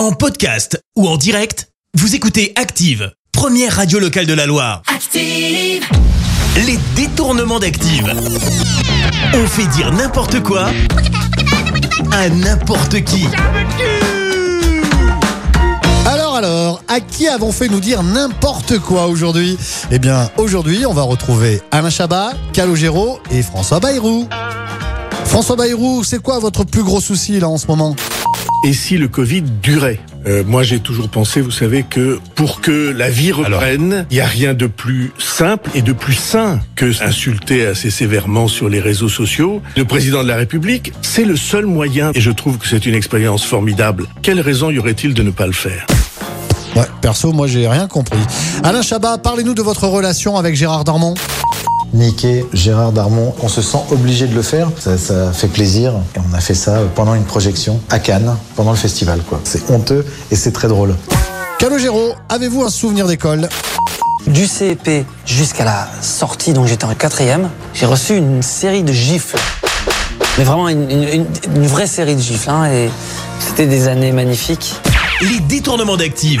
En podcast ou en direct, vous écoutez Active, première radio locale de la Loire. Active. Les détournements d'Active. On fait dire n'importe quoi à n'importe qui. Alors alors, à qui avons fait nous dire n'importe quoi aujourd'hui? Eh bien, aujourd'hui, on va retrouver Alain Chabat, Calogero et François Bayrou. François Bayrou, c'est quoi votre plus gros souci là en ce moment? Et si le Covid durait Euh, Moi, j'ai toujours pensé, vous savez, que pour que la vie reprenne, il n'y a rien de plus simple et de plus sain que insulter assez sévèrement sur les réseaux sociaux. Le président de la République, c'est le seul moyen, et je trouve que c'est une expérience formidable. Quelle raison y aurait-il de ne pas le faire? Ouais, perso, moi j'ai rien compris. Alain Chabat, parlez-nous de votre relation avec Gérard Darmon. Niquer Gérard Darmon. On se sent obligé de le faire. Ça, ça fait plaisir. Et on a fait ça pendant une projection à Cannes, pendant le festival. quoi. C'est honteux et c'est très drôle. Calogero, avez-vous un souvenir d'école? Du CEP jusqu'à la sortie, donc j'étais en quatrième, j'ai reçu une série de gifles. Mais vraiment une, une- une- une vraie série de gifles. hein, et c'était des années magnifiques. Les détournements d'Active.